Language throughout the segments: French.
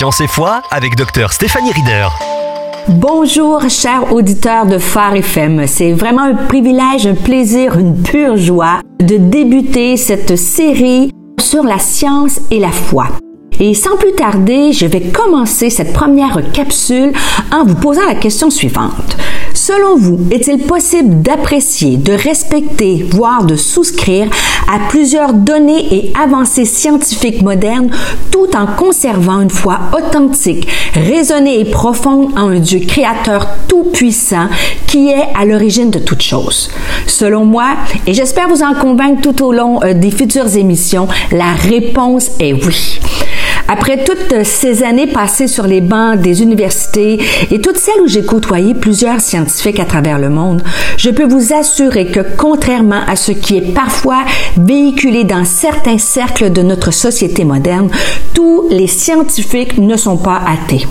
Science et foi avec Dr Stéphanie Rieder. Bonjour, chers auditeurs de Phare FM. C'est vraiment un privilège, un plaisir, une pure joie de débuter cette série sur la science et la foi. Et sans plus tarder, je vais commencer cette première capsule en vous posant la question suivante. Selon vous, est-il possible d'apprécier, de respecter, voire de souscrire à plusieurs données et avancées scientifiques modernes tout en conservant une foi authentique, raisonnée et profonde en un Dieu créateur tout-puissant qui est à l'origine de toutes choses? Selon moi, et j'espère vous en convaincre tout au long euh, des futures émissions, la réponse est oui. Après toutes ces années passées sur les bancs des universités et toutes celles où j'ai côtoyé plusieurs scientifiques à travers le monde, je peux vous assurer que contrairement à ce qui est parfois véhiculé dans certains cercles de notre société moderne, tous les scientifiques ne sont pas athées.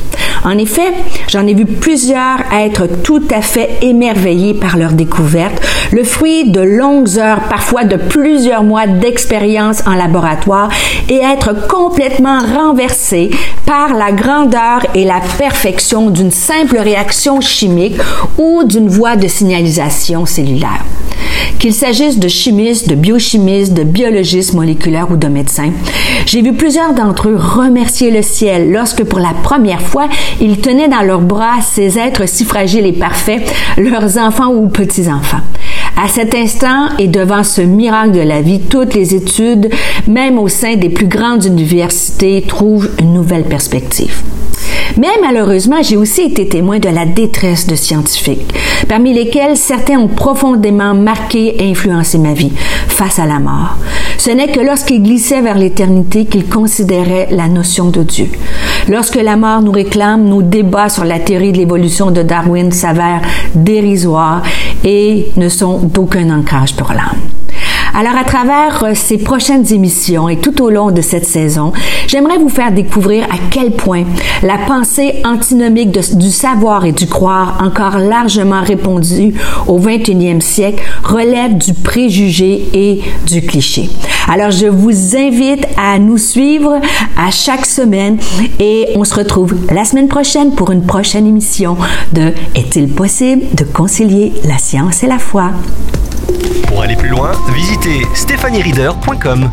En effet, j'en ai vu plusieurs être tout à fait émerveillés par leur découverte, le fruit de longues heures, parfois de plusieurs mois d'expérience en laboratoire et être complètement renversés par la grandeur et la perfection d'une simple réaction chimique ou d'une voie de signalisation cellulaire. Qu'il s'agisse de chimistes, de biochimistes, de biologistes moléculaires ou de médecins, j'ai vu plusieurs d'entre eux remercier le ciel lorsque pour la première fois ils tenaient dans leurs bras ces êtres si fragiles et parfaits, leurs enfants ou petits-enfants. À cet instant et devant ce miracle de la vie, toutes les études, même au sein des plus grandes universités, trouvent une nouvelle perspective. Mais malheureusement, j'ai aussi été témoin de la détresse de scientifiques, parmi lesquels certains ont profondément marqué et influencé ma vie face à la mort. Ce n'est que lorsqu'ils glissaient vers l'éternité qu'ils considéraient la notion de Dieu. Lorsque la mort nous réclame, nos débats sur la théorie de l'évolution de Darwin s'avèrent dérisoires et ne sont d'aucun ancrage pour l'âme. Alors, à travers euh, ces prochaines émissions et tout au long de cette saison, j'aimerais vous faire découvrir à quel point la pensée antinomique du savoir et du croire, encore largement répandue au 21e siècle, relève du préjugé et du cliché. Alors, je vous invite à nous suivre à chaque semaine et on se retrouve la semaine prochaine pour une prochaine émission de Est-il possible de concilier la science et la foi? Pour aller plus loin, visitez stéphaniereader.com.